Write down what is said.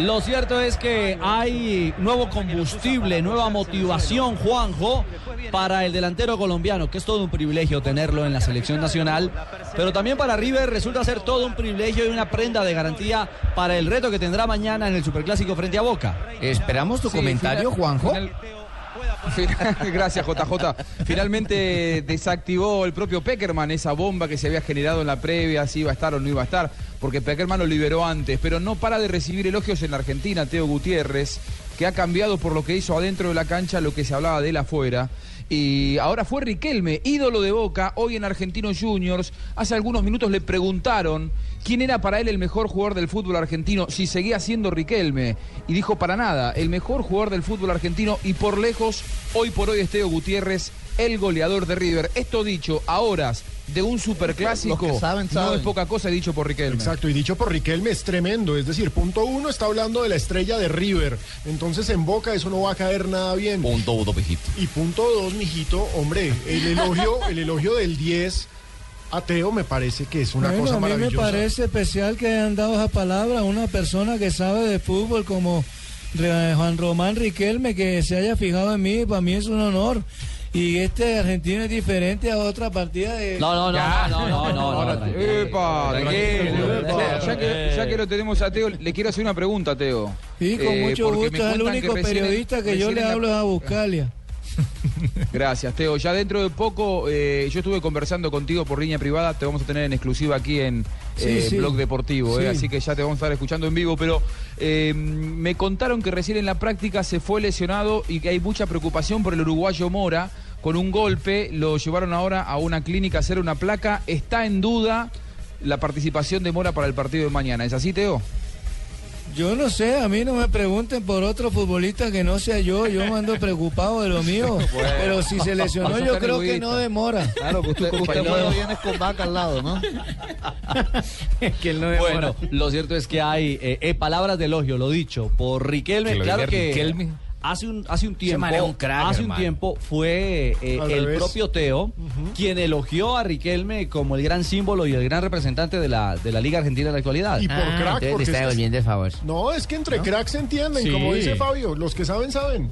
Lo cierto es que hay nuevo combustible, nueva motivación, Juanjo, para el delantero colombiano, que es todo un privilegio tenerlo en la selección nacional, pero también para River resulta ser todo un privilegio y una prenda de garantía para el reto que tendrá mañana en el Superclásico frente a Boca. Esperamos tu comentario, Juanjo. Gracias, JJ. Finalmente desactivó el propio Peckerman esa bomba que se había generado en la previa, si iba a estar o no iba a estar, porque Peckerman lo liberó antes, pero no para de recibir elogios en Argentina, Teo Gutiérrez, que ha cambiado por lo que hizo adentro de la cancha lo que se hablaba de él afuera. Y ahora fue Riquelme, ídolo de Boca, hoy en Argentinos Juniors. Hace algunos minutos le preguntaron quién era para él el mejor jugador del fútbol argentino, si seguía siendo Riquelme. Y dijo para nada, el mejor jugador del fútbol argentino y por lejos, hoy por hoy Esteo Gutiérrez, el goleador de River. Esto dicho a horas de un superclásico Los que saben, no saben. es poca cosa dicho por Riquelme. Exacto, y dicho por Riquelme es tremendo. Es decir, punto uno está hablando de la estrella de River. Entonces en Boca eso no va a caer nada bien. Punto uno, mijito. Y punto dos, mijito, hombre, el elogio, el elogio del 10 a Teo me parece que es una Bueno, cosa a mí me maravillosa. parece especial que hayan dado esa palabra a una persona que sabe de fútbol como Juan Román Riquelme, que se haya fijado en mí, para mí es un honor. Y este argentino es diferente a otra partida de... No, no, no, Ya. no, no, no, no, Ahora, no, epa. Ya que, ya que lo tenemos a Teo, le quiero hacer una pregunta, Teo. Sí, con Eh, mucho gusto, es el único periodista que yo le la- hablo es a Buscalia. Gracias, Teo. Ya dentro de poco, eh, yo estuve conversando contigo por línea privada, te vamos a tener en exclusiva aquí en Sí, eh, sí. Blog Deportivo, eh, Sí. así que ya te vamos a estar escuchando en vivo, pero eh, me contaron que recién en la práctica se fue lesionado y que hay mucha preocupación por el uruguayo Mora, con un golpe, lo llevaron ahora a una clínica a hacer una placa, está en duda la participación de Mora para el partido de mañana, ¿es así, Teo? Yo no sé, a mí no me pregunten por otro futbolista que no sea yo, yo me ando preocupado de lo mío. Pero si se lesionó, yo creo que no demora. Claro, que usted, usted cuando vienes con vaca al lado, ¿no? que él no demora. Bueno, lo cierto es que hay eh, eh, palabras de elogio, lo dicho, por Riquelme. Que lo claro que Riquelme. Hace un hace un tiempo, un crack, hace un tiempo fue eh, el revés. propio Teo quien elogió a Riquelme como el gran símbolo y el gran representante de la de la Liga Argentina en la actualidad. Y por crack, porque es que- el favor. no, es que entre cracks se entienden, Sí. como dice Fabio, los que saben, saben.